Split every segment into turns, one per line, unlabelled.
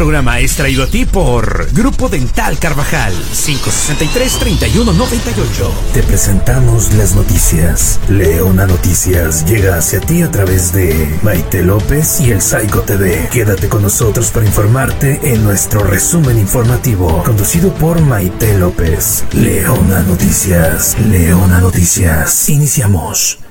programa es traído a ti por Grupo Dental Carvajal 563-3198.
Te presentamos las noticias. Leona Noticias llega hacia ti a través de Maite López y el Psycho TV. Quédate con nosotros para informarte en nuestro resumen informativo, conducido por Maite López. Leona Noticias. Leona Noticias. Iniciamos.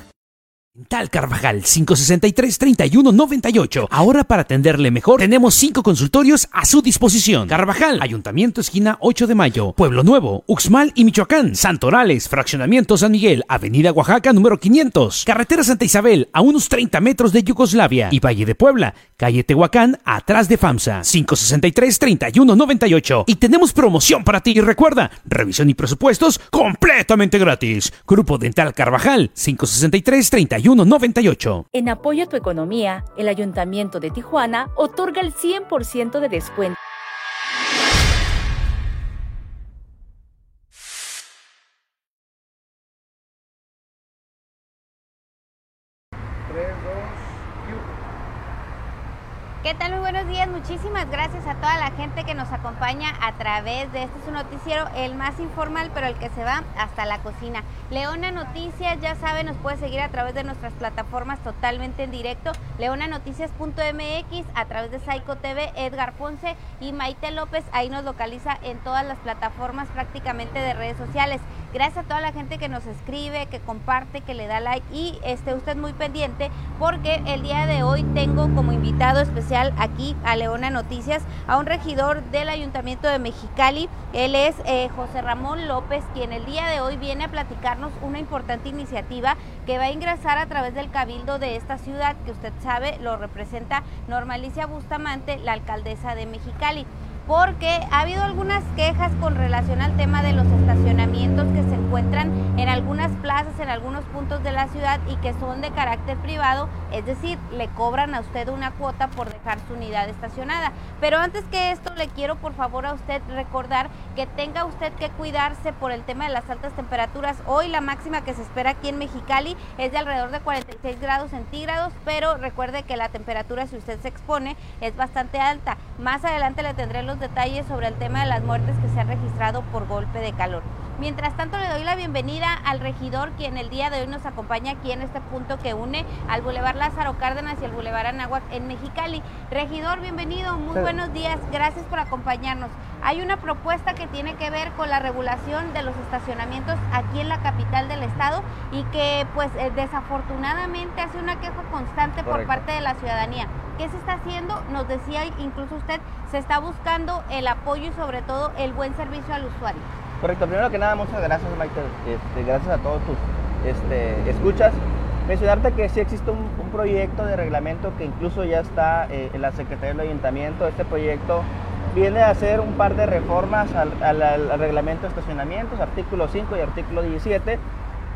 Tal Carvajal 563-3198. Ahora para atenderle mejor tenemos cinco consultorios a su disposición. Carvajal, Ayuntamiento Esquina 8 de Mayo, Pueblo Nuevo, Uxmal y Michoacán, Santorales, Fraccionamiento San Miguel, Avenida Oaxaca número 500, Carretera Santa Isabel a unos 30 metros de Yugoslavia y Valle de Puebla, calle Tehuacán atrás de FAMSA 563-3198. Y tenemos promoción para ti. Y recuerda, revisión y presupuestos completamente gratis. Grupo Dental Carvajal 563-3198.
En apoyo a tu economía, el Ayuntamiento de Tijuana otorga el 100% de descuento.
¿Qué tal? Muy buenos días. Muchísimas gracias a toda la gente que nos acompaña a través de este su noticiero, el más informal, pero el que se va hasta la cocina. Leona Noticias, ya saben, nos puede seguir a través de nuestras plataformas totalmente en directo. Leonanoticias.mx, a través de Psycho TV, Edgar Ponce y Maite López. Ahí nos localiza en todas las plataformas prácticamente de redes sociales. Gracias a toda la gente que nos escribe, que comparte, que le da like y esté usted muy pendiente porque el día de hoy tengo como invitado especial aquí a Leona Noticias a un regidor del Ayuntamiento de Mexicali. Él es eh, José Ramón López, quien el día de hoy viene a platicarnos una importante iniciativa que va a ingresar a través del cabildo de esta ciudad, que usted sabe lo representa Normalicia Bustamante, la alcaldesa de Mexicali porque ha habido algunas quejas con relación al tema de los estacionamientos que se encuentran en algunas plazas, en algunos puntos de la ciudad y que son de carácter privado, es decir, le cobran a usted una cuota por dejar su unidad estacionada. Pero antes que esto, le quiero por favor a usted recordar que tenga usted que cuidarse por el tema de las altas temperaturas. Hoy la máxima que se espera aquí en Mexicali es de alrededor de 46 grados centígrados, pero recuerde que la temperatura si usted se expone es bastante alta. Más adelante le tendré los detalles sobre el tema de las muertes que se han registrado por golpe de calor. Mientras tanto, le doy la bienvenida al regidor, quien el día de hoy nos acompaña aquí en este punto que une al Boulevard Lázaro Cárdenas y el Boulevard Anáhuac en Mexicali. Regidor, bienvenido, muy buenos días, gracias por acompañarnos. Hay una propuesta que tiene que ver con la regulación de los estacionamientos aquí en la capital del estado y que pues eh, desafortunadamente hace una queja constante por parte de la ciudadanía. ¿Qué se está haciendo? Nos decía incluso usted, se está buscando el apoyo y sobre todo el buen servicio al usuario.
Correcto, primero que nada, muchas gracias, Maite. Este, gracias a todos tus este, escuchas. Mencionarte que sí existe un, proyecto de reglamento que incluso ya está eh, en la Secretaría del Ayuntamiento. Este proyecto viene a hacer un par de reformas al, al reglamento de estacionamientos, artículo 5 y artículo 17,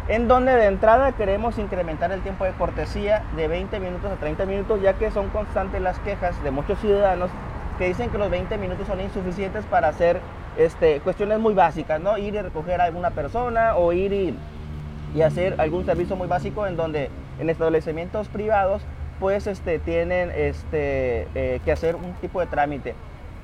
en donde de entrada queremos incrementar el tiempo de cortesía de 20 minutos a 30 minutos, ya que son constantes las quejas de muchos ciudadanos que dicen que los 20 minutos son insuficientes para hacer este, cuestiones muy básicas, ¿no? Ir y recoger a alguna persona o ir y, hacer algún servicio muy básico en donde en establecimientos privados pues este, tienen este, eh, que hacer un tipo de trámite.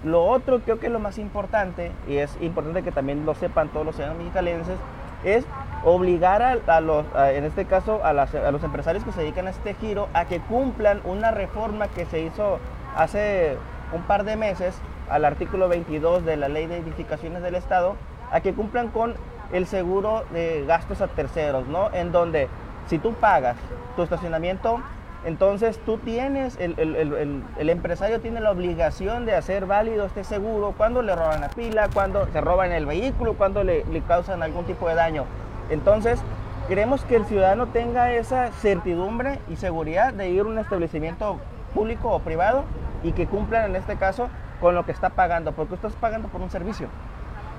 Lo otro creo que es lo más importante, y es importante que también lo sepan todos los ciudadanos mexicalenses, es obligar a, los, en este caso, a, a, los empresarios que se dedican a este giro a que cumplan una reforma que se hizo hace un par de meses al artículo 22 de la Ley de Edificaciones del Estado a que cumplan con el seguro de gastos a terceros, ¿no? En donde si tú pagas tu estacionamiento, entonces tú tienes, el, empresario tiene la obligación de hacer válido este seguro cuando le roban la pila, cuando se roban el vehículo, cuando le, le causan algún tipo de daño. Entonces, queremos que el ciudadano tenga esa certidumbre y seguridad de ir a un establecimiento público o privado y que cumplan en este caso con lo que está pagando, porque usted está pagando por un servicio.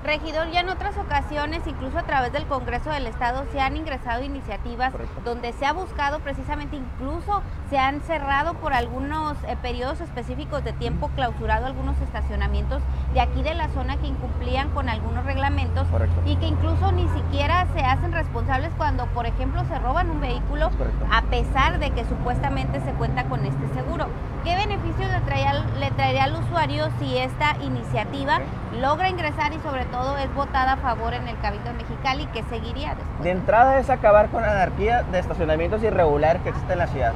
Regidor, ya en otras ocasiones, incluso a través del Congreso del Estado, se han ingresado iniciativas donde se ha buscado precisamente incluso se han cerrado por algunos eh, periodos específicos de tiempo, clausurado algunos estacionamientos de aquí de la zona que incumplían con algunos reglamentos y que incluso ni siquiera se hacen responsables cuando, por ejemplo, se roban un vehículo a pesar de que supuestamente se cuenta con este seguro. ¿Qué beneficios le traería, le traería al usuario si esta iniciativa logra ingresar y sobre todo es votada a favor en el Cabildo de Mexicali que seguiría después?
De entrada es acabar con la anarquía de estacionamientos irregulares que existe en la ciudad.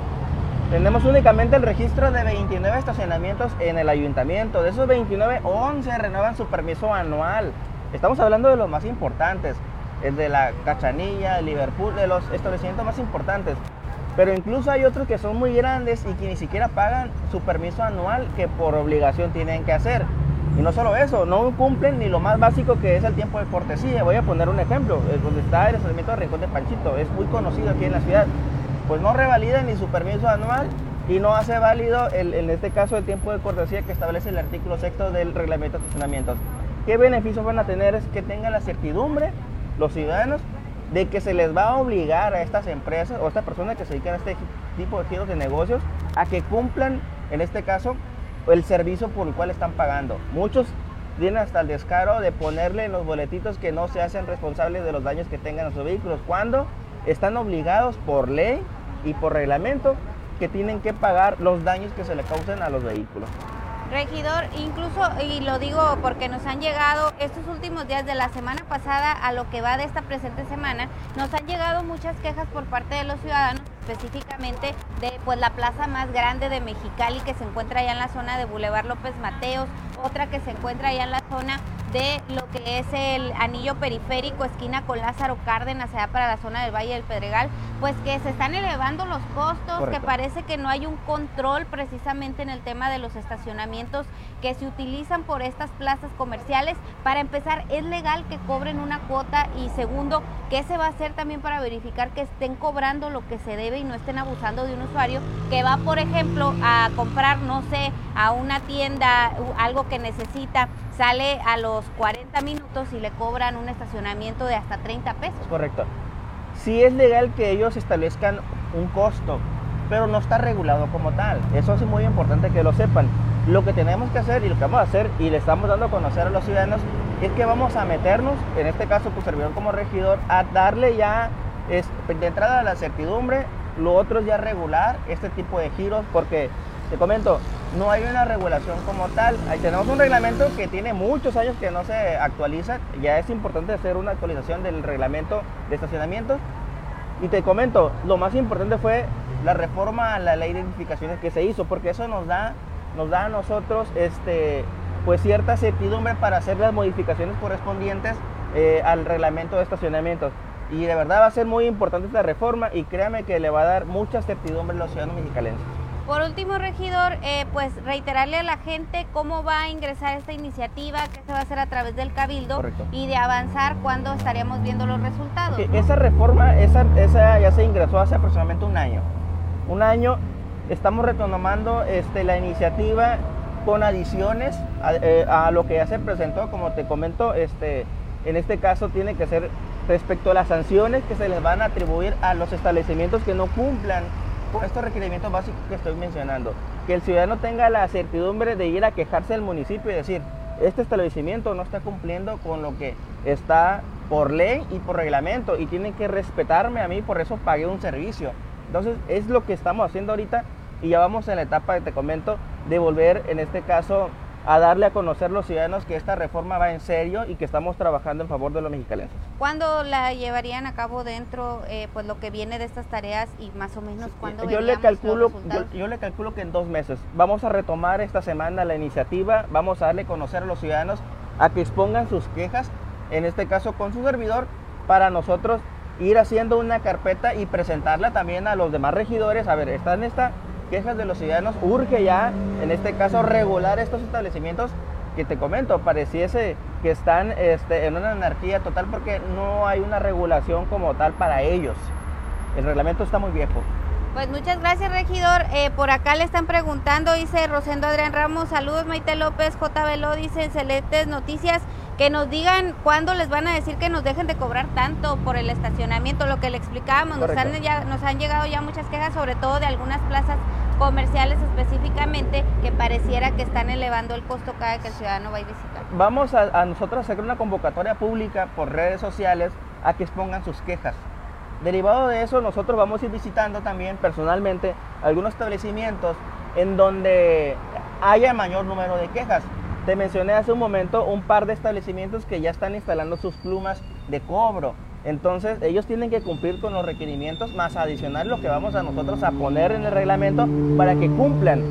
Tenemos únicamente el registro de 29 estacionamientos en el ayuntamiento. De esos 29, 11 renuevan su permiso anual. Estamos hablando de los más importantes, el de la Cachanilla, el Liverpool, de los establecimientos más importantes. Pero incluso hay otros que son muy grandes y que ni siquiera pagan su permiso anual que por obligación tienen que hacer. Y no solo eso, no cumplen ni lo más básico que es el tiempo de cortesía. Voy a poner un ejemplo, donde está el estacionamiento de Rincón de Panchito. Es muy conocido aquí en la ciudad pues no revalida ni su permiso anual y no hace válido, en este caso, el tiempo de cortesía que establece el artículo sexto del reglamento de estacionamientos. ¿Qué beneficios van a tener? Es que tengan la certidumbre los ciudadanos de que se les va a obligar a estas empresas o a estas personas que se dedican a este tipo de giros de negocios a que cumplan, en este caso, el servicio por el cual están pagando. Muchos vienen hasta el descaro de ponerle en los boletitos que no se hacen responsables de los daños que tengan a sus vehículos, cuando están obligados por ley y por reglamento que tienen que pagar los daños que se le causen a los vehículos.
Regidor, incluso, y lo digo porque nos han llegado estos últimos días de la semana pasada a lo que va de esta presente semana, nos han llegado muchas quejas por parte de los ciudadanos, específicamente de pues la plaza más grande de Mexicali que se encuentra allá en la zona de Boulevard López Mateos, otra que se encuentra allá en la zona de lo que es el anillo periférico, esquina con Lázaro Cárdenas, allá para la zona del Valle del Pedregal, pues que se están elevando los costos, que parece que no hay un control precisamente en el tema de los estacionamientos que se utilizan por estas plazas comerciales. Para empezar, ¿es legal que cobren una cuota? Y segundo, ¿qué se va a hacer también para verificar que estén cobrando lo que se debe y no estén abusando de un usuario que va, por ejemplo, a comprar, no sé, a una tienda algo que necesita, sale a los 40 minutos y le cobran un estacionamiento de hasta 30 pesos.
Correcto. Sí es legal que ellos establezcan un costo, pero no está regulado como tal. Eso es muy importante que lo sepan. Lo que tenemos que hacer y lo que vamos a hacer y le estamos dando a conocer a los ciudadanos es que vamos a meternos, en este caso tu servidor como regidor, a darle ya de entrada la certidumbre, lo otro es ya regular este tipo de giros, porque te comento, no hay una regulación como tal. Ahí tenemos un reglamento que tiene muchos años que no se actualiza. Ya es importante hacer una actualización del reglamento de estacionamiento. Y te comento, lo más importante fue la reforma a la ley de identificaciones que se hizo, porque eso nos da, nos da a nosotros este, pues cierta certidumbre para hacer las modificaciones correspondientes eh, al reglamento de estacionamientos. Y de verdad va a ser muy importante esta reforma y créame que le va a dar mucha certidumbre a los ciudadanos mexicalenses.
Por último, regidor, eh, pues reiterarle a la gente cómo va a ingresar esta iniciativa, qué se va a hacer a través del Cabildo y de avanzar cuándo estaríamos viendo los resultados.
Esa reforma, esa, esa ya se ingresó hace aproximadamente un año. Un año estamos retomando este, la iniciativa con adiciones a, eh, a, lo que ya se presentó, como te comento, este, en este caso tiene que ser respecto a las sanciones que se les van a atribuir a los establecimientos que no cumplan estos requerimientos básicos que estoy mencionando, que el ciudadano tenga la certidumbre de ir a quejarse al municipio y decir, este establecimiento no está cumpliendo con lo que está por ley y por reglamento y tienen que respetarme a mí, por eso pagué un servicio. Entonces es lo que estamos haciendo ahorita y ya vamos en la etapa te comento de volver en este caso a darle a conocer a los ciudadanos que esta reforma va en serio y que estamos trabajando en favor de los mexicanos.
¿Cuándo la llevarían a cabo dentro, eh, pues lo que viene de estas tareas y más o menos cuándo
yo le calculo, yo, le calculo que en dos meses. Vamos a retomar esta semana la iniciativa, vamos a darle a conocer a los ciudadanos a que expongan sus quejas, en este caso con su servidor, para nosotros ir haciendo una carpeta y presentarla también a los demás regidores. A ver, está en esta quejas de los ciudadanos, urge ya, en este caso, regular estos establecimientos que te comento, pareciese que están este, en una anarquía total porque no hay una regulación como tal para ellos. El reglamento está muy viejo.
Pues muchas gracias, regidor. Eh, por acá le están preguntando, dice Rosendo Adrián Ramos, saludos Maite López, J. Velo, dice excelentes noticias. Que nos digan cuándo les van a decir que nos dejen de cobrar tanto por el estacionamiento, lo que le explicábamos, nos han, ya, nos han llegado ya muchas quejas, sobre todo de algunas plazas comerciales específicamente, que pareciera que están elevando el costo cada que el ciudadano va a visitar.
Vamos a, a nosotros hacer una convocatoria pública por redes sociales a que expongan sus quejas. Derivado de eso, nosotros vamos a ir visitando también personalmente algunos establecimientos en donde haya mayor número de quejas. Te mencioné hace un momento un par de establecimientos que ya están instalando sus plumas de cobro. Entonces ellos tienen que cumplir con los requerimientos más adicional lo que vamos a nosotros a poner en el reglamento para que cumplan.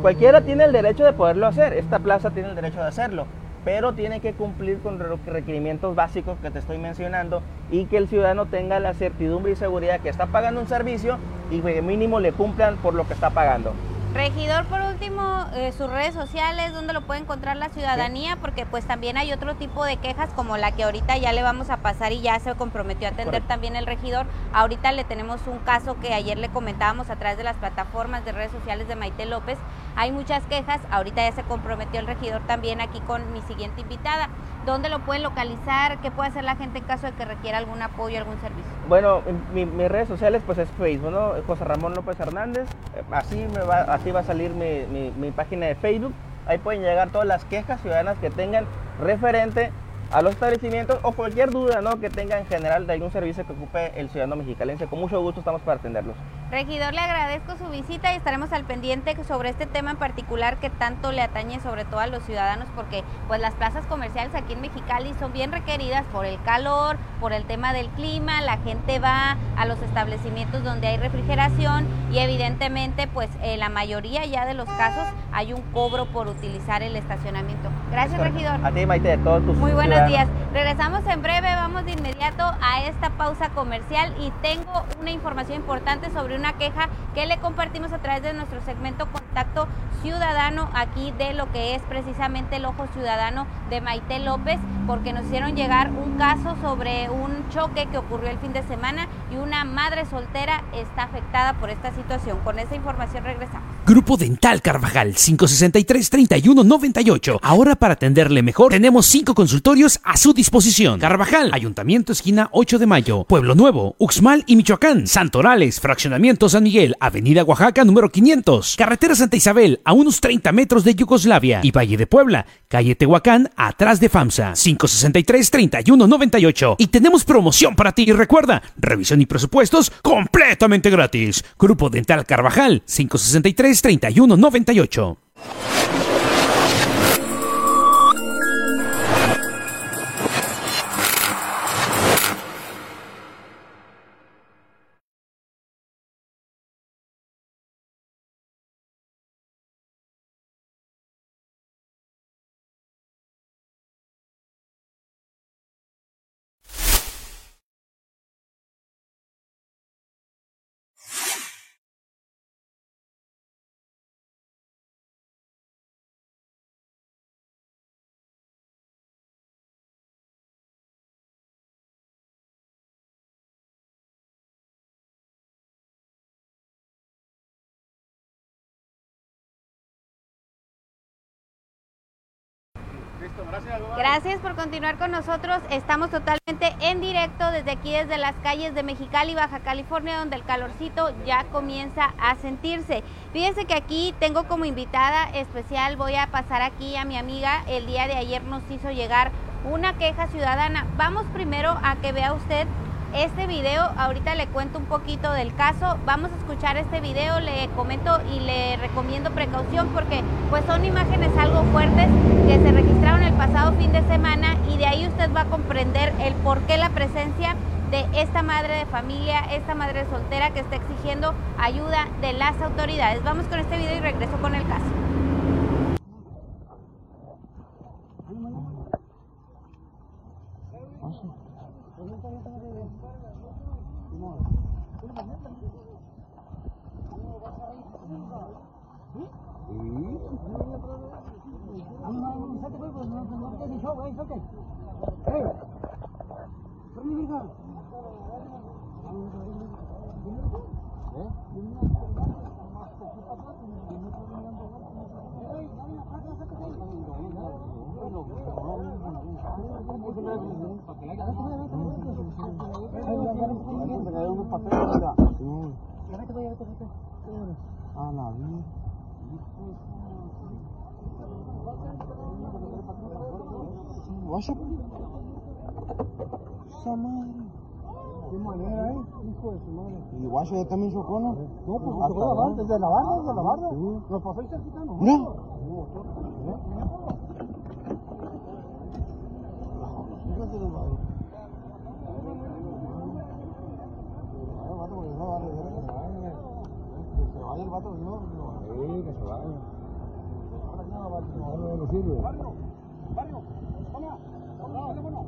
Cualquiera tiene el derecho de poderlo hacer, esta plaza tiene el derecho de hacerlo, pero tiene que cumplir con los requerimientos básicos que te estoy mencionando y que el ciudadano tenga la certidumbre y seguridad que está pagando un servicio y que mínimo le cumplan por lo que está pagando.
Regidor, por último, eh, sus redes sociales, donde lo puede encontrar la ciudadanía, porque pues también hay otro tipo de quejas como la que ahorita ya le vamos a pasar y ya se comprometió a atender también el regidor. Ahorita le tenemos un caso que ayer le comentábamos a través de las plataformas de redes sociales de Maite López. Hay muchas quejas, ahorita ya se comprometió el regidor también aquí con mi siguiente invitada. ¿Dónde lo pueden localizar? ¿Qué puede hacer la gente en caso de que requiera algún apoyo, algún servicio?
Bueno, mi, mis redes sociales pues es Facebook, ¿no? José Ramón López Hernández. Eh, así me va, así va a salir mi, mi, página de Facebook. Ahí pueden llegar todas las quejas ciudadanas que tengan referente a los establecimientos o cualquier duda ¿no? que tenga en general de algún servicio que ocupe el ciudadano mexicalense. Con mucho gusto estamos para atenderlos.
Regidor, le agradezco su visita y estaremos al pendiente sobre este tema en particular que tanto le atañe sobre todo a los ciudadanos porque pues las plazas comerciales aquí en Mexicali son bien requeridas por el calor, por el tema del clima, la gente va a los establecimientos donde hay refrigeración y evidentemente pues en la mayoría ya de los casos hay un cobro por utilizar el estacionamiento. Gracias, regidor.
A ti, Maite, de todos tus
Muy buenos días. Regresamos en breve, vamos de inmediato a esta pausa comercial y tengo una información importante sobre una queja que le compartimos a través de nuestro segmento Contacto Ciudadano aquí de lo que es precisamente el ojo ciudadano de Maite López, porque nos hicieron llegar un caso sobre un choque que ocurrió el fin de semana y una madre soltera está afectada por esta situación. Con esa información regresamos.
Grupo Dental Carvajal 563-3198. Ahora para atenderle mejor tenemos cinco consultorios a su disposición. Carvajal, Ayuntamiento esquina 8 de Mayo, Pueblo Nuevo, Uxmal y Michoacán, Santorales, Fraccionamiento San Miguel, Avenida Oaxaca número 500, Carretera Santa Isabel a unos 30 metros de Yugoslavia y Valle de Puebla, calle Tehuacán atrás de FAMSA 563-3198. Y tenemos promoción para ti. Y recuerda, revisión y presupuestos completamente gratis. Grupo Dental Carvajal 563-3198.
Gracias por continuar con nosotros. Estamos totalmente en directo desde aquí, desde las calles de Mexicali, Baja California, donde el calorcito ya comienza a sentirse. Fíjense que aquí tengo como invitada especial, voy a pasar aquí a mi amiga. El día de ayer nos hizo llegar una queja ciudadana. Vamos primero a que vea usted este video, ahorita le cuento un poquito del caso, vamos a escuchar este video, le comento y le recomiendo precaución porque pues son imágenes algo fuertes que se registraron el pasado fin de semana y de ahí usted va a comprender el por qué la presencia de esta madre de familia, esta madre soltera que está exigiendo ayuda de las autoridades. Vamos con este video y regreso con el caso.
Hey! Bring me down. Guacha. Esa madre.
¿Qué manera, eh? Hijo de su madre.
Y guacha ya también chocó, ¿no?
No, pues
Hasta
chocó la barda,
allá.
desde la barda, desde la barda.
Sí.
Nos pasó ahí cerquita, ¿no?
Mira.
Que se vaya. El vato, no, no.
Sí, que se vaya.
Ahora no no, no, no sirve. Barrio, barrio, toma, toma, teléfono.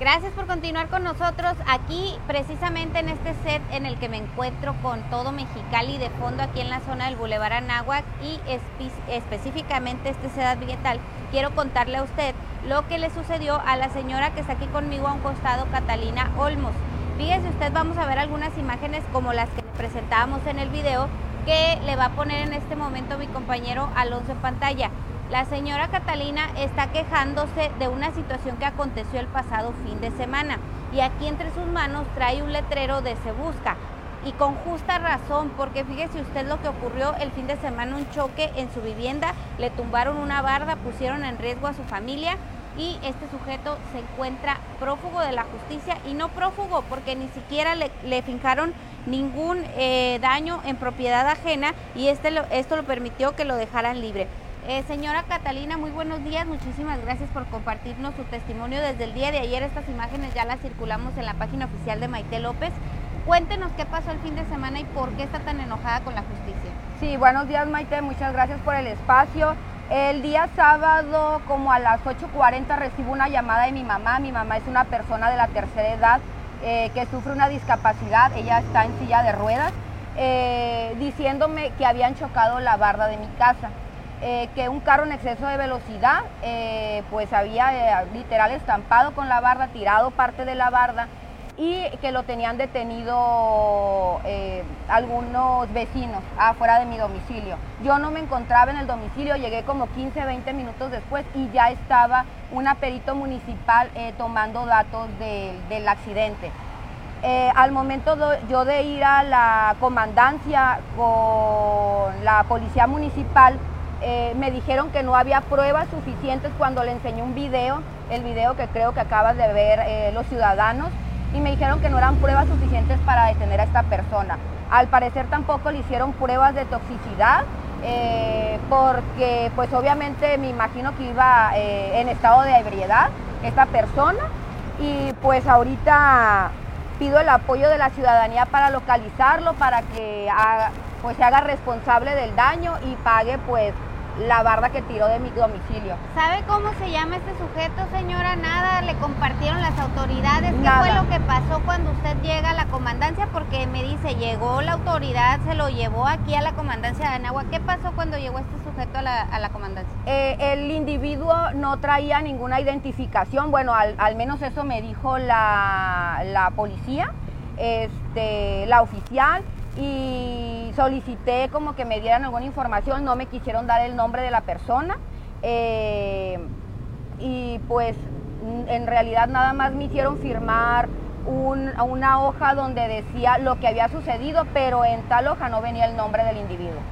Gracias por continuar con nosotros aquí, precisamente en este set en el que me encuentro con todo Mexicali de fondo aquí en la zona del Boulevard Anáhuac y espe- específicamente este set ambiental. Quiero contarle a usted lo que le sucedió a la señora que está aquí conmigo a un costado, Catalina Olmos. Fíjese usted, vamos a ver algunas imágenes como las que presentábamos en el video que le va a poner en este momento mi compañero Alonso en pantalla. La señora Catalina está quejándose de una situación que aconteció el pasado fin de semana y aquí entre sus manos trae un letrero de Se Busca. Y con justa razón, porque fíjese usted lo que ocurrió el fin de semana, un choque en su vivienda, le tumbaron una barda, pusieron en riesgo a su familia y este sujeto se encuentra prófugo de la justicia y no prófugo porque ni siquiera le, le fincaron ningún eh, daño en propiedad ajena y este esto lo permitió que lo dejaran libre. Eh, señora Catalina, muy buenos días. Muchísimas gracias por compartirnos su testimonio desde el día de ayer. Estas imágenes ya las circulamos en la página oficial de Maite López. Cuéntenos qué pasó el fin de semana y por qué está tan enojada con la justicia.
Sí, buenos días Maite, muchas gracias por el espacio. El día sábado, como a las 8.40, recibo una llamada de mi mamá. Mi mamá es una persona de la tercera edad eh, que sufre una discapacidad, ella está en silla de ruedas, eh, diciéndome que habían chocado la barda de mi casa. Eh, que un carro en exceso de velocidad, eh, pues había eh, literal estampado con la barda, tirado parte de la barda y que lo tenían detenido algunos vecinos afuera de mi domicilio. Yo no me encontraba en el domicilio, llegué como 15, 20 minutos después y ya estaba una perito municipal tomando datos de- del accidente. Al momento yo de ir a la comandancia con la policía municipal, eh, me dijeron que no había pruebas suficientes cuando le enseñé un video, el video que creo que acabas de ver eh, los ciudadanos, y me dijeron que no eran pruebas suficientes para detener a esta persona. Al parecer tampoco le hicieron pruebas de toxicidad, eh, porque pues obviamente me imagino que iba en estado de ebriedad esta persona, y pues ahorita pido el apoyo de la ciudadanía para localizarlo, para que pues se haga responsable del daño y pague pues la barda que tiró de mi domicilio.
¿Sabe cómo se llama este sujeto, señora? Nada, le compartieron las autoridades. ¿Qué
Nada.
fue lo que pasó cuando usted llega a la comandancia? Porque me dice, llegó la autoridad, se lo llevó aquí a la comandancia de Anagua. ¿Qué pasó cuando llegó este sujeto a la, a la comandancia?
Eh, el individuo no traía ninguna identificación, bueno, al, al menos eso me dijo la, la policía, este, la oficial, y solicité como que me dieran alguna información, no me quisieron dar el nombre de la persona, eh, y pues en realidad nada más me hicieron firmar un- una hoja donde decía lo que había sucedido, pero en tal hoja no venía el nombre del individuo.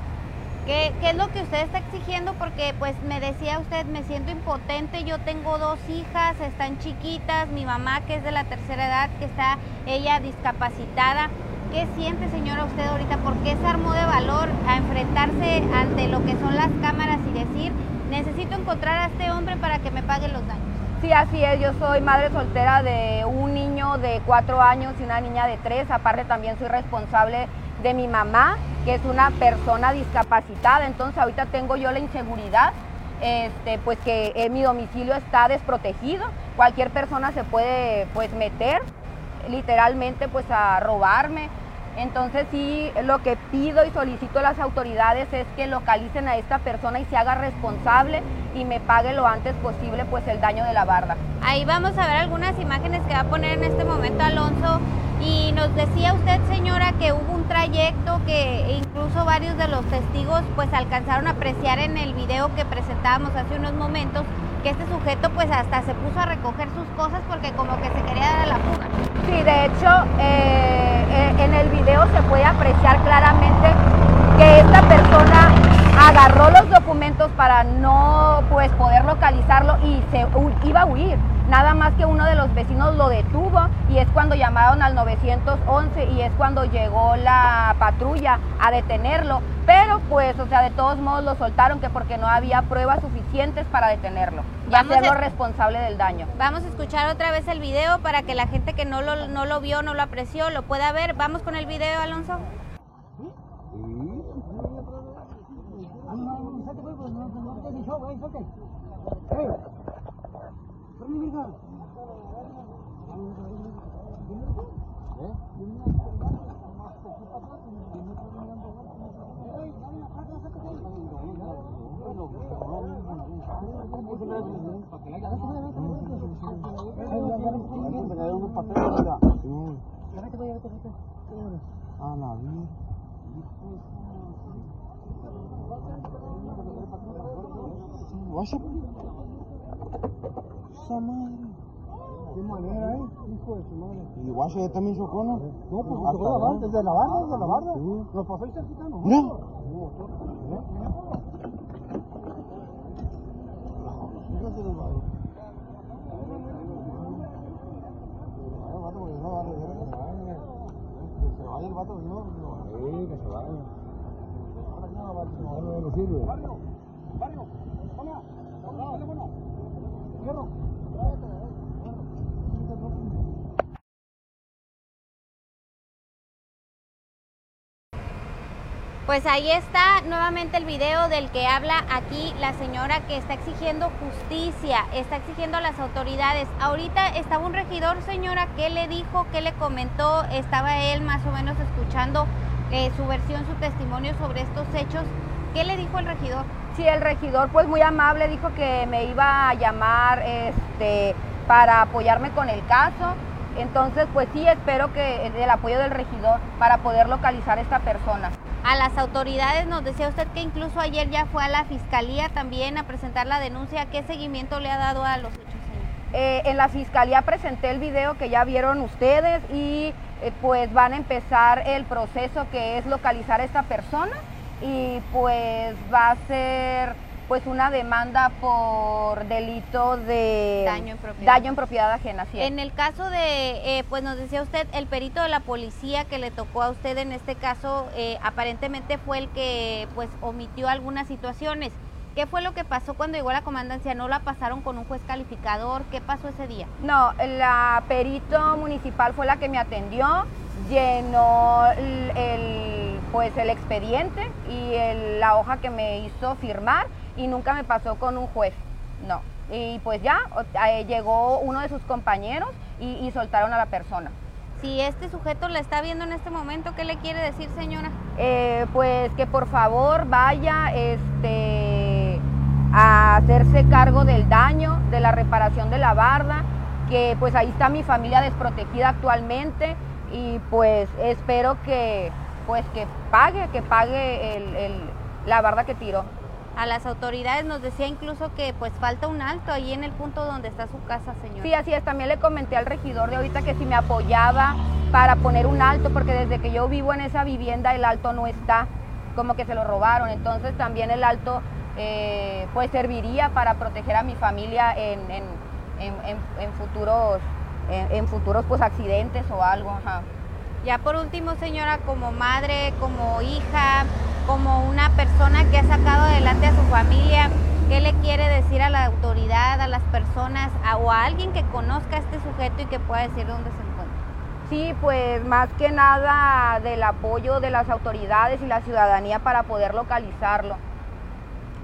¿Qué, qué es lo que usted está exigiendo? Porque pues me decía usted, me siento impotente, yo tengo dos hijas, están chiquitas, mi mamá que es de la tercera edad, que está ella discapacitada. ¿Qué siente señora usted ahorita? ¿Por qué se armó de valor a enfrentarse ante lo que son las cámaras y decir, necesito encontrar a este hombre para que me pague los daños?
Sí, así es. Yo soy madre soltera de un niño de cuatro años y una niña de tres. Aparte también soy responsable de mi mamá, que es una persona discapacitada. Entonces ahorita tengo yo la inseguridad, este, pues que eh, mi domicilio está desprotegido. Cualquier persona se puede pues meter literalmente pues a robarme. Entonces sí, lo que pido y solicito a las autoridades es que localicen a esta persona y se haga responsable y me pague lo antes posible pues el daño de la barda.
Ahí vamos a ver algunas imágenes que va a poner en este momento Alonso. Y nos decía usted, señora, que hubo un trayecto que incluso varios de los testigos pues alcanzaron a apreciar en el video que presentábamos hace unos momentos que este sujeto pues hasta se puso a recoger sus cosas porque como que se quería dar a la fuga.
Sí, de hecho, eh, eh, en el video se puede apreciar claramente que esta persona agarró los documentos para no pues poder localizarlo y se iba a huir. Nada más que uno de los vecinos lo detuvo y es cuando llamaron al 911 y es cuando llegó la patrulla a detenerlo. Pero pues, o sea, de todos modos lo soltaron que porque no había pruebas suficientes para detenerlo y hacerlo responsable del daño.
Vamos a escuchar otra vez el video para que la gente que no lo, no lo vio, no lo apreció, lo pueda ver. Vamos con el video, Alonso.
Ah, la vida. Guacha. Esa madre. ¿Qué manera, eh? Hijo de su madre. ¿Y guacha ya también chocó, no? No, pues chocó la barda, desde la barda, desde la barda. Nos pasó el cerquita, ¿no? Mira. Se vaya el vato, no. Sí, que se vaya. Ahora no, vato, no, no sirve. Barrio, barrio, teléfono. Hierro.
Pues ahí está nuevamente el video del que habla aquí la señora que está exigiendo justicia, está exigiendo a las autoridades. Ahorita estaba un regidor, señora, ¿qué le dijo? ¿Qué le comentó? Estaba él más o menos escuchando eh, su versión, su testimonio sobre estos hechos. ¿Qué le dijo el regidor?
Sí, el regidor pues muy amable dijo que me iba a llamar este, para apoyarme con el caso. Entonces pues sí, espero que el apoyo del regidor para poder localizar a esta persona.
A las autoridades nos decía usted que incluso ayer ya fue a la fiscalía también a presentar la denuncia. ¿Qué seguimiento le ha dado a los hechos?
Eh, en la fiscalía presenté el video que ya vieron ustedes y eh, pues van a empezar el proceso que es localizar a esta persona y pues va a ser pues una demanda por delito de
Daño en propiedad.
daño en propiedad ajena. es.
En el caso de, eh, pues nos decía usted, el perito de la policía que le tocó a usted en este caso, eh, aparentemente fue el que pues omitió algunas situaciones. ¿Qué fue lo que pasó cuando llegó a la comandancia? ¿No la pasaron con un juez calificador? ¿Qué pasó ese día?
No, la perito municipal fue la que me atendió, llenó el, el, pues el expediente y el- la hoja que me hizo firmar y nunca me pasó con un juez, no. Y pues ya eh, llegó uno de sus compañeros y, y soltaron a la persona.
Si este sujeto la está viendo en este momento, ¿qué le quiere decir, señora?
Eh, pues que por favor vaya este, a hacerse cargo del daño, de la reparación de la barda, que pues ahí está mi familia desprotegida actualmente y pues espero que pues que pague, que pague el- el- la barda que tiró.
A las autoridades nos decía incluso que pues falta un alto ahí en el punto donde está su casa, señora.
Sí, así es. También le comenté al regidor de ahorita que si me apoyaba para poner un alto, porque desde que yo vivo en esa vivienda el alto no está, como que se lo robaron. Entonces también el alto eh, pues serviría para proteger a mi familia en, en- en- futuros, en, en futuros pues accidentes o algo. ajá.
Ya por último, señora, como madre, como hija, como una persona que ha sacado adelante a su familia, ¿qué le quiere decir a la autoridad, a las personas a- o a alguien que conozca a este sujeto y que pueda decir dónde se encuentra?
Sí, pues más que nada del apoyo de las autoridades y la ciudadanía para poder localizarlo.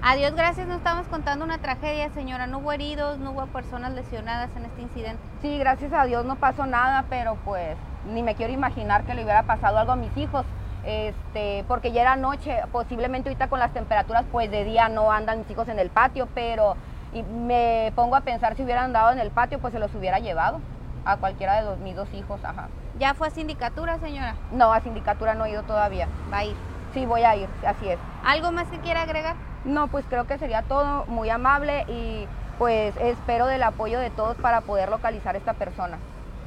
Adiós, gracias. No estamos contando una tragedia, señora. No hubo heridos, no hubo personas lesionadas en este incidente.
Sí, gracias a Dios no pasó nada, pero pues ni me quiero imaginar que le hubiera pasado algo a mis hijos. Este, porque ya era noche, posiblemente ahorita con las temperaturas, pues de día no andan mis hijos en el patio, pero y me pongo a pensar si hubieran andado en el patio, pues se los hubiera llevado a cualquiera de los- mis dos hijos, ajá.
¿Ya fue a sindicatura, señora?
No, a sindicatura no he ido todavía.
Va a ir.
Sí, voy a ir, así es.
¿Algo más que quiera agregar?
No, pues creo que sería todo muy amable y pues espero del apoyo de todos para poder localizar a esta persona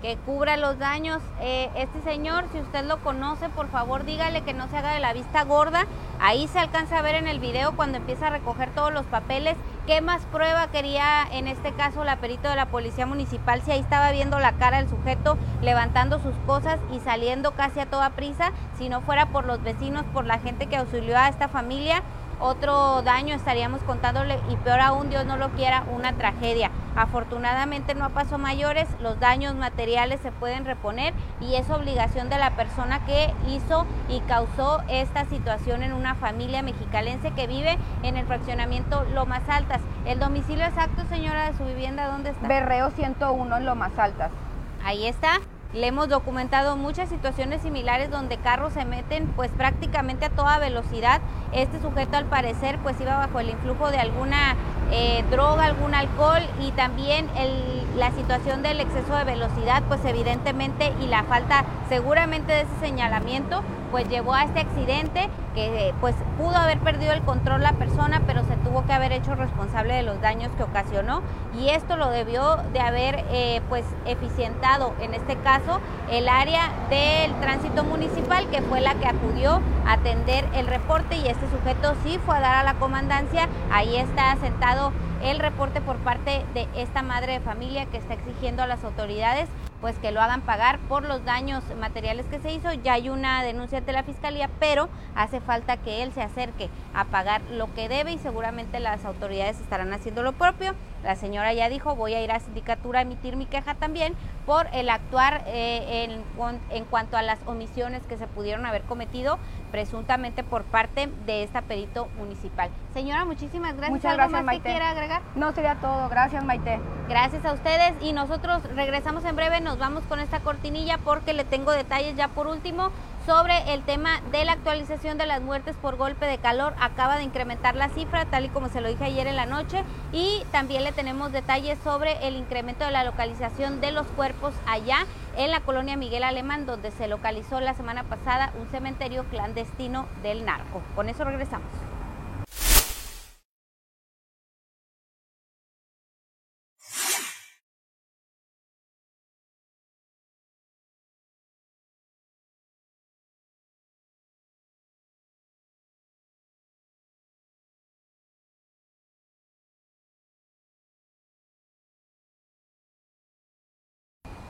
que cubra los daños. Eh, este señor, si usted lo conoce, por favor dígale que no se haga de la vista gorda. Ahí se alcanza a ver en el video cuando empieza a recoger todos los papeles. ¿Qué más prueba quería en este caso la perito de la Policía Municipal? Si ahí estaba viendo la cara del sujeto levantando sus cosas y saliendo casi a toda prisa, si no fuera por los vecinos, por la gente que auxilió a esta familia otro daño estaríamos contándole y peor aún, Dios no lo quiera, una tragedia. Afortunadamente no pasó mayores, los daños materiales se pueden reponer y es obligación de la persona que hizo y causó esta situación en una familia mexicalense que vive en el fraccionamiento Lomas Altas. El domicilio exacto, señora, de su vivienda, ¿dónde está?
Berreo 101 en Lomas Altas.
Ahí está. Le hemos documentado muchas situaciones similares donde carros se meten pues prácticamente a toda velocidad. Este sujeto al parecer pues iba bajo el influjo de alguna eh, droga, algún alcohol y también la situación del exceso de velocidad pues evidentemente y la falta seguramente de ese señalamiento pues llevó a este accidente que pues pudo haber perdido el control la persona, pero se tuvo que haber hecho responsable de los daños que ocasionó. Y esto lo debió de haber eh, pues eficientado en este caso el área del tránsito municipal que fue la que acudió a atender el reporte y este sujeto sí fue a dar a la comandancia, ahí está sentado el reporte por parte de esta madre de familia que está exigiendo a las autoridades pues que lo hagan pagar por los daños materiales que se hizo. Ya hay una denuncia ante la fiscalía, pero hace falta que él se acerque a pagar lo que debe y seguramente las autoridades estarán haciendo lo propio. La señora ya dijo, voy a ir a sindicatura a emitir mi queja también por el actuar eh, en, en cuanto a las omisiones que se pudieron haber cometido presuntamente por parte de esta perito municipal. Señora, muchísimas gracias.
Muchas ¿Algo gracias,
más que quiera agregar?
No, sería todo. Gracias, Maite.
Gracias a ustedes y nosotros regresamos en breve. Nos vamos con esta cortinilla porque le tengo detalles ya por último sobre el tema de la actualización de las muertes por golpe de calor. Acaba de incrementar la cifra, tal y como se lo dije ayer en la noche. Y también le tenemos detalles sobre el incremento de la localización de los cuerpos allá en la colonia Miguel Alemán, donde se localizó la semana pasada un cementerio clandestino del narco. Con eso regresamos.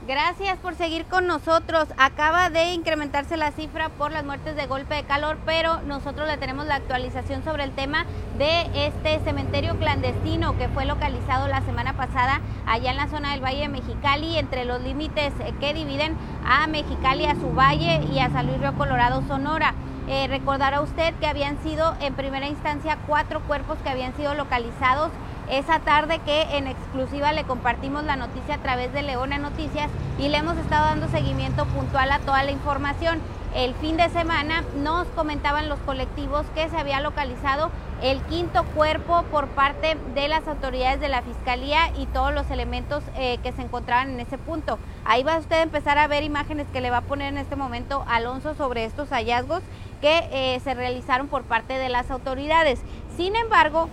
Gracias por seguir con nosotros. Acaba de incrementarse la cifra por las muertes de golpe de calor, pero nosotros le tenemos la actualización sobre el tema de este cementerio clandestino que fue localizado la semana pasada allá en la zona del Valle de Mexicali, entre los límites que dividen a Mexicali, a su valle y a San Luis Río Colorado, Sonora. Eh, recordará usted que habían sido en primera instancia cuatro cuerpos que habían sido localizados esa tarde que en exclusiva le compartimos la noticia a través de Leona Noticias y le hemos estado dando seguimiento puntual a toda la información. El fin de semana nos comentaban los colectivos que se había localizado el quinto cuerpo por parte de las autoridades de la Fiscalía y todos los elementos eh, que se encontraban en ese punto. Ahí va usted a empezar a ver imágenes que le va a poner en este momento Alonso sobre estos hallazgos que eh, se realizaron por parte de las autoridades. Sin embargo,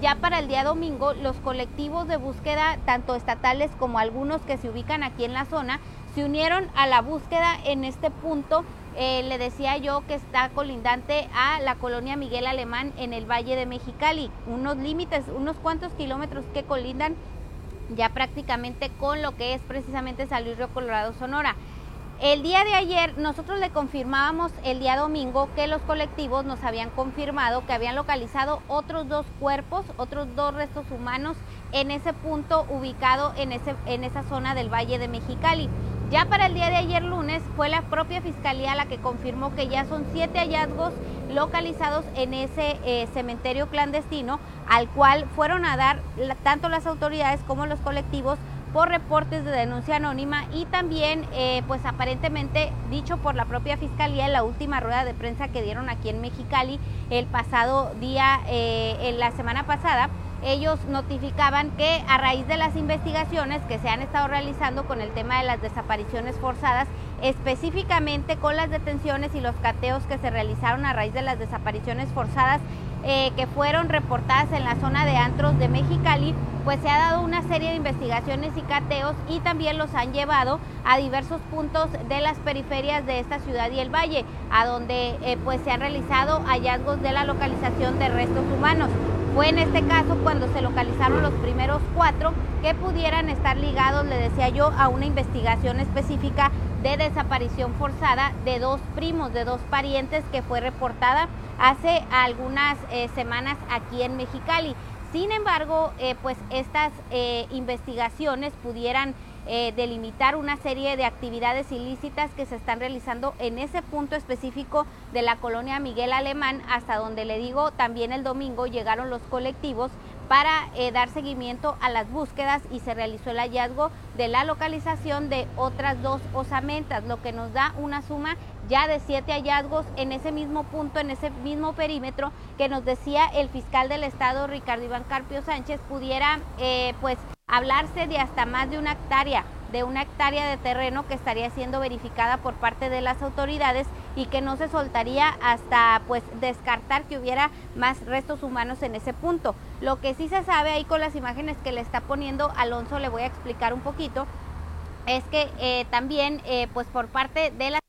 ya para el día domingo, los colectivos de búsqueda, tanto estatales como algunos que se ubican aquí en la zona, se unieron a la búsqueda en este punto. Eh, le decía yo que está colindante a la colonia Miguel Alemán en el Valle de Mexicali, unos límites, unos cuantos kilómetros que colindan ya prácticamente con lo que es precisamente San Luis Río Colorado Sonora. El día de ayer nosotros le confirmábamos el día domingo que los colectivos nos habían confirmado que habían localizado otros dos cuerpos, otros dos restos humanos en ese punto ubicado en, ese, en esa zona del Valle de Mexicali. Ya para el día de ayer lunes fue la propia fiscalía la que confirmó que ya son siete hallazgos localizados en ese eh, cementerio clandestino al cual fueron a dar tanto las autoridades como los colectivos por reportes de denuncia anónima y también, eh, pues aparentemente, dicho por la propia Fiscalía en la última rueda de prensa que dieron aquí en Mexicali el pasado día, eh, en la semana pasada, ellos notificaban que a raíz de las investigaciones que se han estado realizando con el tema de las desapariciones forzadas específicamente con las detenciones y los cateos que se realizaron a raíz de las desapariciones forzadas eh, que fueron reportadas en la zona de antros de Mexicali, pues se ha dado una serie de investigaciones y cateos y también los han llevado a diversos puntos de las periferias de esta ciudad y el valle, a donde eh, pues se han realizado hallazgos de la localización de restos humanos. Fue en este caso cuando se localizaron los primeros cuatro que pudieran estar ligados, le decía yo, a una investigación específica de desaparición forzada de dos primos, de dos parientes que fue reportada hace algunas eh, semanas aquí en Mexicali. Sin embargo, eh, pues estas eh, investigaciones pudieran delimitar una serie de actividades ilícitas que se están realizando en ese punto específico de la colonia Miguel Alemán, hasta donde le digo también el domingo llegaron los colectivos para eh, dar seguimiento a las búsquedas y se realizó el hallazgo de la localización de otras dos osamentas, lo que nos da una suma ya de siete hallazgos en ese mismo punto, en ese mismo perímetro que nos decía el fiscal del estado, Ricardo Iván Carpio Sánchez, pudiera eh, pues hablarse de hasta más de una hectárea de una hectárea de terreno que estaría siendo verificada por parte de las autoridades y que no se soltaría hasta pues descartar que hubiera más restos humanos en ese punto. Lo que sí se sabe ahí con las imágenes que le está poniendo Alonso, le voy a explicar un poquito, es que eh, también eh, pues por parte de las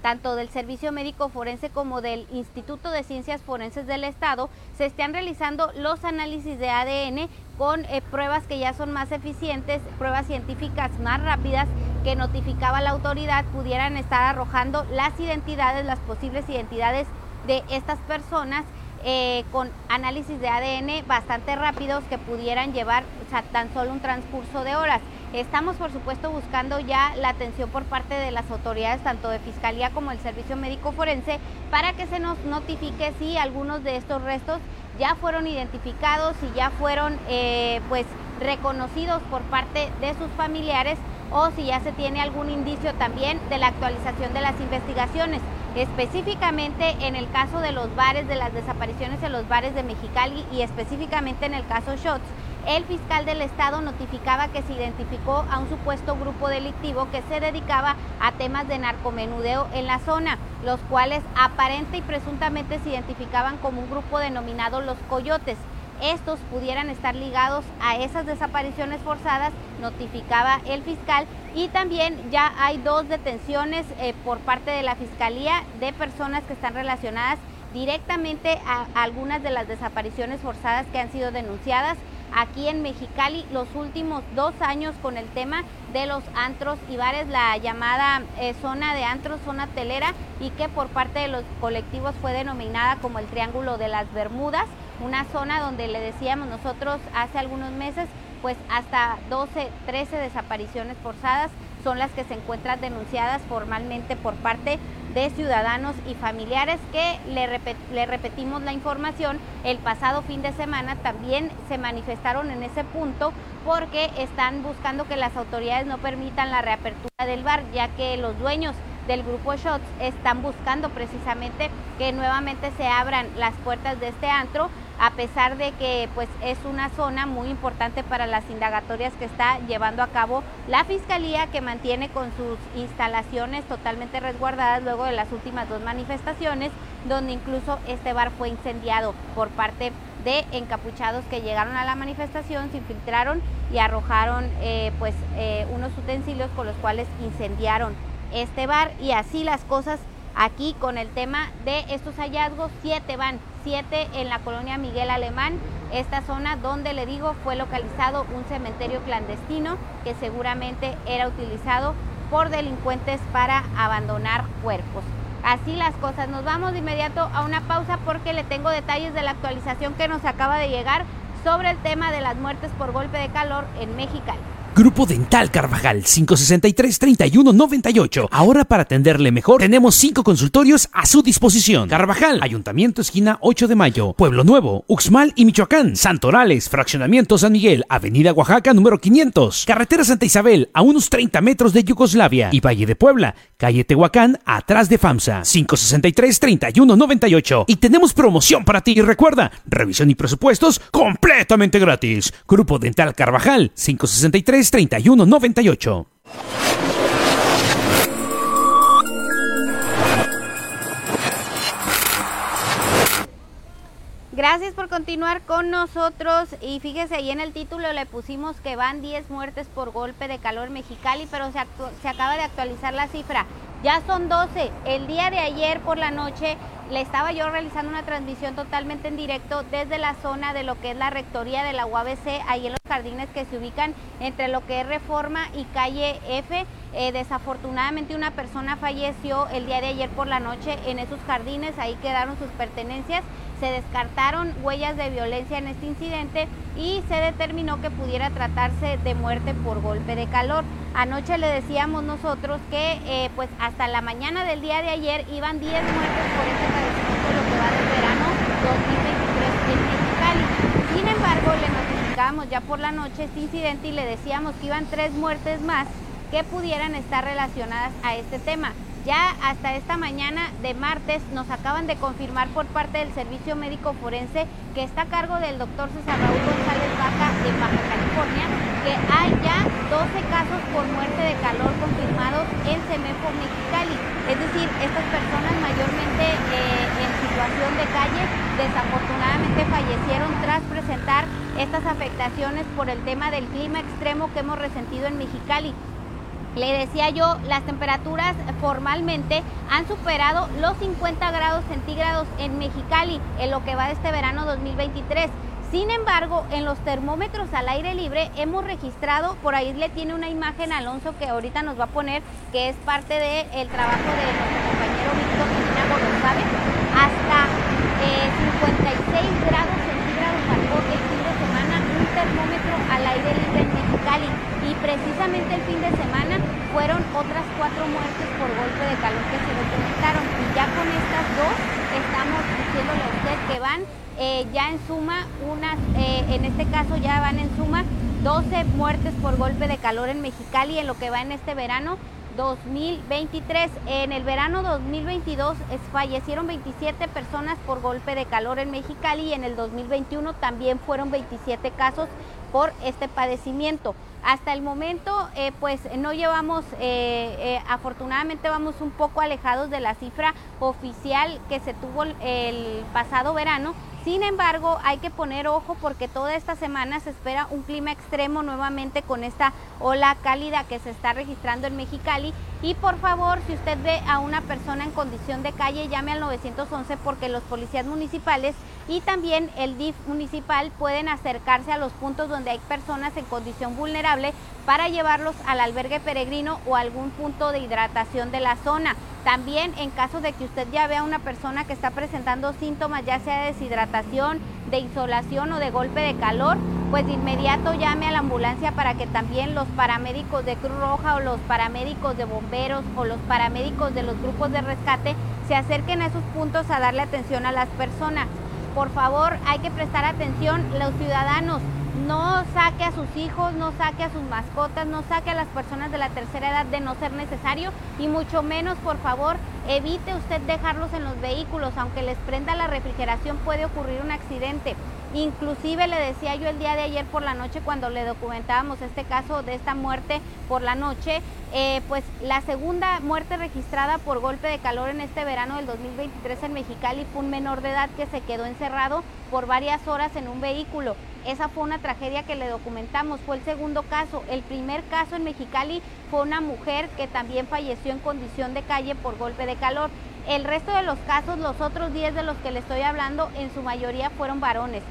tanto del Servicio Médico Forense como del Instituto de Ciencias Forenses del Estado, se están realizando los análisis de ADN con eh, pruebas que ya son más eficientes, pruebas científicas más rápidas que notificaba la autoridad pudieran estar arrojando las identidades, las posibles identidades de estas personas eh, con análisis de ADN bastante rápidos que pudieran llevar tan solo un transcurso de horas. Estamos, por supuesto, buscando ya la atención por parte de las autoridades, tanto de Fiscalía como el Servicio Médico Forense, para que se nos notifique si algunos de estos restos ya fueron identificados y ya fueron eh, pues reconocidos por parte de sus familiares o si ya se tiene algún indicio también de la actualización de las investigaciones. Específicamente en el caso de los bares, de las desapariciones en los bares de Mexicali y específicamente en el caso Shots, el fiscal del estado notificaba que se identificó a un supuesto grupo delictivo que se dedicaba a temas de narcomenudeo en la zona, los cuales aparente y presuntamente se identificaban como un grupo denominado los Coyotes. Estos pudieran estar ligados a esas desapariciones forzadas, notificaba el fiscal, y también ya hay dos detenciones eh, por parte de la Fiscalía de personas que están relacionadas directamente a algunas de las desapariciones forzadas que han sido denunciadas aquí en Mexicali los últimos dos años con el tema de los antros y bares, la llamada eh, zona de antros, zona telera, y que por parte de los colectivos fue denominada como el Triángulo de las Bermudas, una zona donde le decíamos nosotros hace algunos meses, pues hasta 12, 13 desapariciones forzadas son las que se encuentran denunciadas formalmente por parte de ciudadanos y familiares que le, repetimos la información. El pasado fin de semana también se manifestaron en ese punto porque están buscando que las autoridades no permitan la reapertura del bar, ya que los dueños del grupo Shots están buscando precisamente que nuevamente se abran las puertas de este antro a pesar de que pues es una zona muy importante para las indagatorias que está llevando a cabo la fiscalía que mantiene con sus instalaciones totalmente resguardadas luego de las últimas dos manifestaciones donde incluso este bar fue incendiado por parte de encapuchados que llegaron a la manifestación, se infiltraron y arrojaron eh, pues eh, unos utensilios con los cuales incendiaron este bar. Y así las cosas aquí con el tema de estos hallazgos, siete van, siete en la colonia Miguel Alemán, esta zona donde le digo fue localizado un cementerio clandestino que seguramente era utilizado por delincuentes para abandonar cuerpos. Así las cosas, nos vamos de inmediato a una pausa porque le tengo detalles de la actualización que nos acaba de llegar sobre el tema de las muertes por golpe de calor en México.
Grupo Dental Carvajal 563-3198. Ahora para atenderle mejor tenemos cinco consultorios a su disposición. Carvajal, Ayuntamiento esquina 8 de Mayo, Pueblo Nuevo, Uxmal y Michoacán, Santorales, Fraccionamiento San Miguel, Avenida Oaxaca número 500, Carretera Santa Isabel a unos 30 metros de Yugoslavia y Valle de Puebla, calle Tehuacán atrás de FAMSA 563-3198. Y tenemos promoción para ti. Y recuerda, revisión y presupuestos completamente gratis. Grupo Dental Carvajal 563
Gracias por continuar con nosotros y fíjese ahí en el título le pusimos que van 10 muertes por golpe de calor Mexicali, pero se, se acaba de actualizar la cifra. Ya son 12. El día de ayer por la noche le estaba yo realizando una transmisión totalmente en directo desde la zona de lo que es la rectoría de la UABC, ahí en jardines que se ubican entre lo que es Reforma y calle F. Eh, desafortunadamente una persona falleció el día de ayer por la noche en esos jardines, ahí quedaron sus pertenencias, se descartaron huellas de violencia en este incidente y se determinó que pudiera tratarse de muerte por golpe de calor. Anoche le decíamos nosotros que eh, pues hasta la mañana del día de ayer iban 10 muertes por este padecimiento de lo que va del verano 2023 en Mexicali. Sin embargo, le notificábamos ya por la noche este incidente y le decíamos que iban tres muertes más que pudieran estar relacionadas a este tema. Ya hasta esta mañana de martes nos acaban de confirmar por parte del Servicio Médico Forense que está a cargo del doctor César Raúl González Baja de Baja California, que hay ya 12 casos por muerte de calor confirmados en Semefo Mexicali. Es decir, estas personas mayormente eh, situación de calle desafortunadamente fallecieron tras presentar estas afectaciones por el tema del clima extremo que hemos resentido en Mexicali. Le decía yo, las temperaturas formalmente han superado los 50 grados centígrados en Mexicali en lo que va de este verano 2023. Sin embargo, en los termómetros al aire libre hemos registrado, por ahí le tiene una imagen Alonso que ahorita nos va a poner, que es parte del trabajo de nuestro compañero Víctor Medina sabe, hasta 56 eh, grados centígrados marcó el fin de semana un termómetro al aire libre en Mexicali. Y precisamente el fin de semana fueron otras cuatro muertes por golpe de calor que se documentaron y ya con estas dos estamos diciéndole a usted que van eh, ya en suma unas, eh, en este caso ya van en suma 12 muertes por golpe de calor en Mexicali en lo que va en este verano 2023. En el verano 2022 fallecieron 27 personas por golpe de calor en Mexicali y en el 2021 también fueron 27 casos por este padecimiento. Hasta el momento, eh, pues no llevamos, eh, eh, afortunadamente vamos un poco alejados de la cifra oficial que se tuvo el pasado verano, sin embargo, hay que poner ojo porque toda esta semana se espera un clima extremo nuevamente con esta ola cálida que se está registrando en Mexicali. Y por favor, si usted ve a una persona en condición de calle, llame al 911 porque los policías municipales y también el DIF municipal pueden acercarse a los puntos donde hay personas en condición vulnerable para llevarlos al albergue peregrino o algún punto de hidratación de la zona. También en caso de que usted ya vea una persona que está presentando síntomas ya sea de deshidratación, de insolación o de golpe de calor, pues de inmediato llame a la ambulancia para que también los paramédicos de Cruz Roja o los paramédicos de bomberos o los paramédicos de los grupos de rescate se acerquen a esos puntos a darle atención a las personas. Por favor, hay que prestar atención los ciudadanos no saque a sus hijos, no saque a sus mascotas, no saque a las personas de la tercera edad de no ser necesario y mucho menos, por favor, evite usted dejarlos en los vehículos, aunque les prenda la refrigeración puede ocurrir un accidente. Inclusive le decía yo el día de ayer por la noche cuando le documentábamos este caso de esta muerte por la noche, eh, pues la segunda muerte registrada por golpe de calor en este verano del 2023 en Mexicali fue un menor de edad que se quedó encerrado por varias horas en un vehículo. Esa fue una tragedia que le documentamos, fue el segundo caso. El primer caso en Mexicali fue una mujer que también falleció en condición de calle por golpe de calor. El resto de los casos, los otros 10 de los que le estoy hablando, en su mayoría fueron varones.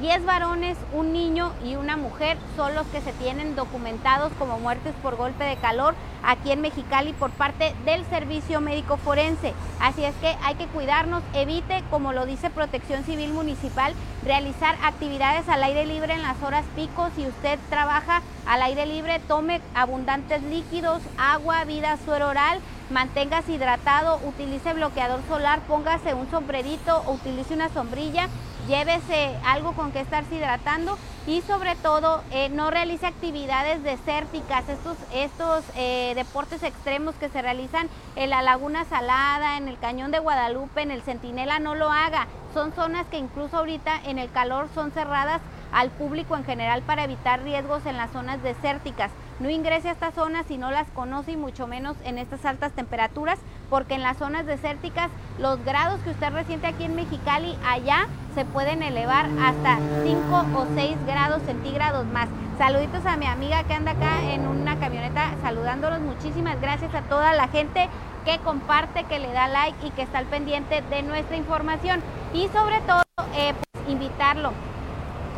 10 varones, un niño y una mujer son los que se tienen documentados como muertes por golpe de calor aquí en Mexicali por parte del Servicio Médico Forense. Así es que hay que cuidarnos, evite, como lo dice Protección Civil Municipal, realizar actividades al aire libre en las horas pico. Si usted trabaja al aire libre, tome abundantes líquidos, agua, vida, suero oral, manténgase hidratado, utilice bloqueador solar, póngase un sombrerito o utilice una sombrilla llévese algo con que estarse hidratando y sobre todo eh, no realice actividades desérticas, estos, estos eh, deportes extremos que se realizan en la Laguna Salada, en el Cañón de Guadalupe, en el Centinela, no lo haga. Son zonas que incluso ahorita en el calor son cerradas al público en general para evitar riesgos en las zonas desérticas. No ingrese a estas zonas si no las conoce y mucho menos en estas altas temperaturas, porque en las zonas desérticas los grados que usted resiente aquí en Mexicali, allá se pueden elevar hasta 5 o 6 grados centígrados más. Saluditos a mi amiga que anda acá en una camioneta saludándolos. Muchísimas gracias a toda la gente que comparte, que le da like y que está al pendiente de nuestra información. Y sobre todo, eh, pues, invitarlo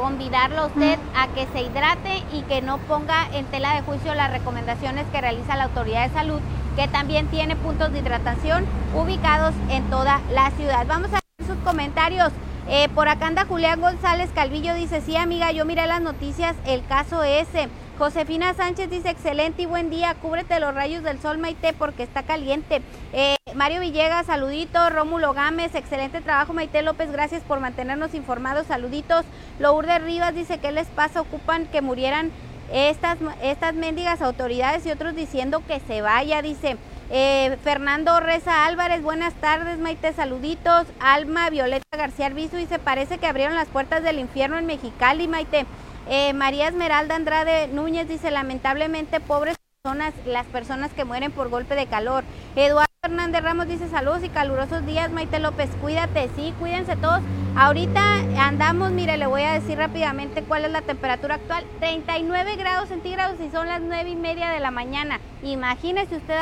convidarlo a usted a que se hidrate y que no ponga en tela de juicio las recomendaciones que realiza la autoridad de salud, que también tiene puntos de hidratación ubicados en toda la ciudad. Vamos a ver sus comentarios. Eh, por acá anda Julián González Calvillo, dice, sí amiga, yo miré las noticias, el caso ese. Josefina Sánchez dice, excelente y buen día, cúbrete los rayos del sol, Maite, porque está caliente. Eh, Mario Villegas, saludito. Rómulo Gámez, excelente trabajo, Maite López, gracias por mantenernos informados, saluditos. Lourdes Rivas dice, ¿qué les pasa? Ocupan que murieran estas, estas mendigas autoridades y otros diciendo que se vaya, dice. Eh, Fernando Reza Álvarez, buenas tardes, Maite, saluditos. Alma Violeta García Arbizu dice, parece que abrieron las puertas del infierno en Mexicali, Maite. Eh, María Esmeralda Andrade Núñez dice, lamentablemente, pobres personas, las personas que mueren por golpe de calor. Eduardo Hernández Ramos dice, saludos y calurosos días, Maite López, cuídate, sí, cuídense todos. Ahorita andamos, mire, le voy a decir rápidamente cuál es la temperatura actual, 39 grados centígrados y son las 9 y media de la mañana. Imagínese usted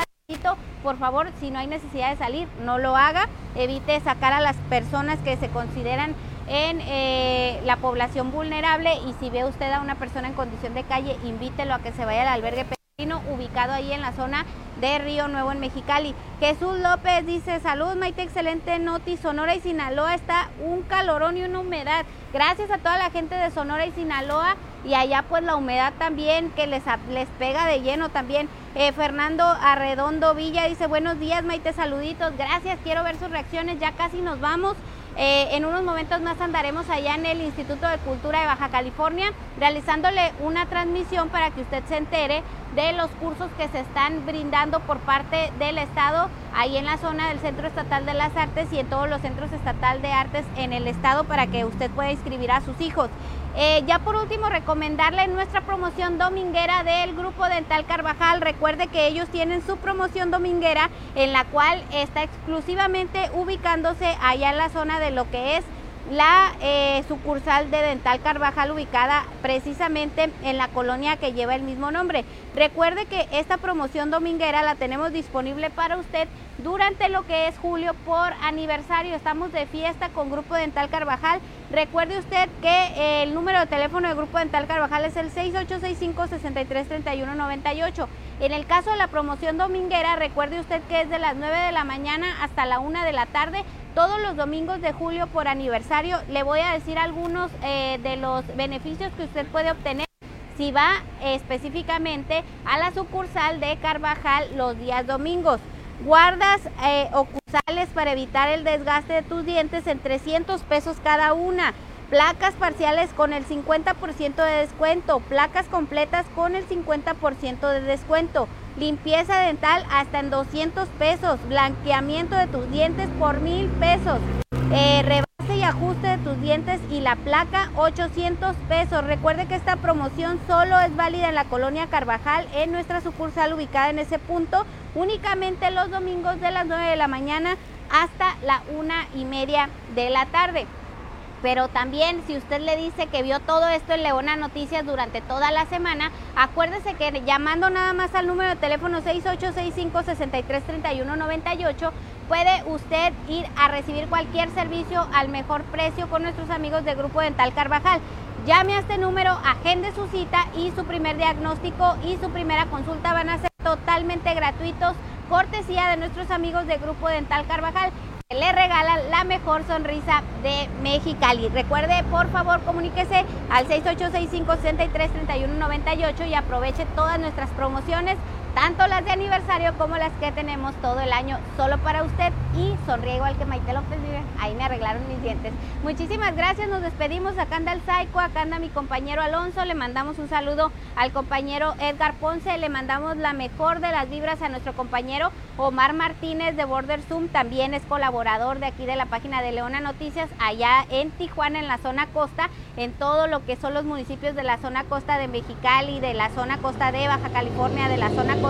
por favor, si no hay necesidad de salir, no lo haga. Evite sacar a las personas que se consideran en eh, la población vulnerable y si ve usted a una persona en condición de calle, invítelo a que se vaya al albergue ubicado ahí en la zona de Río Nuevo en Mexicali. Jesús López dice, salud Maite, excelente noti, Sonora y Sinaloa está un calorón y una humedad. Gracias a toda la gente de Sonora y Sinaloa y allá pues la humedad también que les, les pega de lleno también. Eh, Fernando Arredondo Villa dice, buenos días Maite, saluditos, gracias, quiero ver sus reacciones, ya casi nos vamos. Eh, en unos momentos más andaremos allá en el Instituto de Cultura de Baja California realizándole una transmisión para que usted se entere de los cursos que se están brindando por parte del Estado ahí en la zona del Centro Estatal de las Artes y en todos los centros estatal de artes en el Estado para que usted pueda inscribir a sus hijos. Eh, ya por último, recomendarle nuestra promoción dominguera del Grupo Dental Carvajal. Recuerde que ellos tienen su promoción dominguera en la cual está exclusivamente ubicándose allá en la zona de lo que es la eh, sucursal de Dental Carvajal ubicada precisamente en la colonia que lleva el mismo nombre. Recuerde que esta promoción dominguera la tenemos disponible para usted durante lo que es julio por aniversario. Estamos de fiesta con Grupo Dental Carvajal. Recuerde usted que el número de teléfono del Grupo Dental Carvajal es el 6865-633198. En el caso de la promoción dominguera, recuerde usted que es de las 9 de la mañana hasta la 1 de la tarde todos los domingos de julio por aniversario. Le voy a decir algunos eh, de los beneficios que usted puede obtener si va específicamente a la sucursal de Carvajal los días domingos. Guardas eh, ocusales para evitar el desgaste de tus dientes en 300 pesos cada una. Placas parciales con el 50% de descuento. Placas completas con el 50% de descuento limpieza dental hasta en 200 pesos, blanqueamiento de tus dientes por mil pesos, eh, rebase y ajuste de tus dientes y la placa 800 pesos. Recuerde que esta promoción solo es válida en la colonia Carvajal, en nuestra sucursal ubicada en ese punto, únicamente los domingos de las 9 de la mañana hasta la una y media de la tarde. Pero también si usted le dice que vio todo esto en Leona Noticias durante toda la semana, acuérdese que llamando nada más al número de teléfono 6865-633198 puede usted ir a recibir cualquier servicio al mejor precio con nuestros amigos de Grupo Dental Carvajal. Llame a este número, agende su cita y su primer diagnóstico y su primera consulta van a ser totalmente gratuitos, cortesía de nuestros amigos de Grupo Dental Carvajal le regala la mejor sonrisa de Mexicali. Recuerde, por favor, comuníquese al 6865-633198 y aproveche todas nuestras promociones tanto las de aniversario como las que tenemos todo el año solo para usted y sonríe igual que Maite López, vive. ahí me arreglaron mis dientes. Muchísimas gracias, nos despedimos, acá anda el Saico, acá anda mi compañero Alonso, le mandamos un saludo al compañero Edgar Ponce, le mandamos la mejor de las vibras a nuestro compañero Omar Martínez de Border Zoom, también es colaborador de aquí de la página de Leona Noticias, allá en Tijuana, en la zona costa, en todo lo que son los municipios de la zona costa de Mexicali, de la zona costa de Baja California, de la zona costa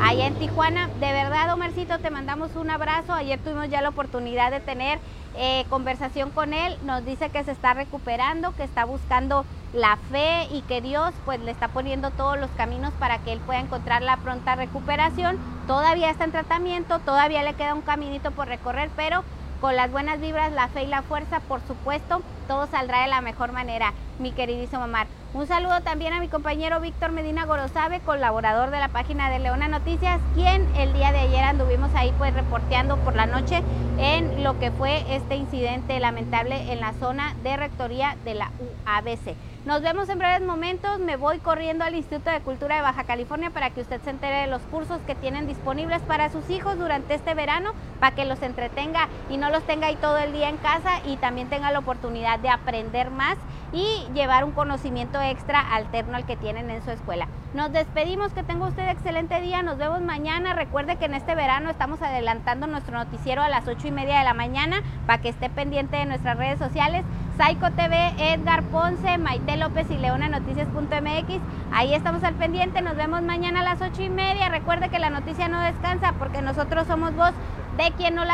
allá en Tijuana. De verdad, Omarcito, te mandamos un abrazo. Ayer tuvimos ya la oportunidad de tener eh, conversación con él. Nos dice que se está recuperando, que está buscando la fe y que Dios pues le está poniendo todos los caminos para que él pueda encontrar la pronta recuperación. Todavía está en tratamiento, todavía le queda un caminito por recorrer, pero con las buenas vibras, la fe y la fuerza, por supuesto, todo saldrá de la mejor manera, mi queridísimo Omar. Un saludo también a mi compañero Víctor Medina Gorosabe, colaborador de la página de Leona Noticias, quien el día de ayer anduvimos ahí pues reporteando por la noche en lo que fue este incidente lamentable en la zona de rectoría de la UABC. Nos vemos en breves momentos. Me voy corriendo al Instituto de Cultura de Baja California para que usted se entere de los cursos que tienen disponibles para sus hijos durante este verano, para que los entretenga y no los tenga ahí todo el día en casa y también tenga la oportunidad de aprender más y llevar un conocimiento extra alterno al que tienen en su escuela. Nos despedimos, que tenga usted excelente día, nos vemos mañana. Recuerde que en este verano estamos adelantando nuestro noticiero a las 8 y media de la mañana para que esté pendiente de nuestras redes sociales. Psycho TV, Edgar Ponce, Maite López y leonanoticias.mx. Ahí estamos al pendiente, nos vemos mañana a las 8 y media. Recuerde que la noticia no descansa porque nosotros somos voz de quien no la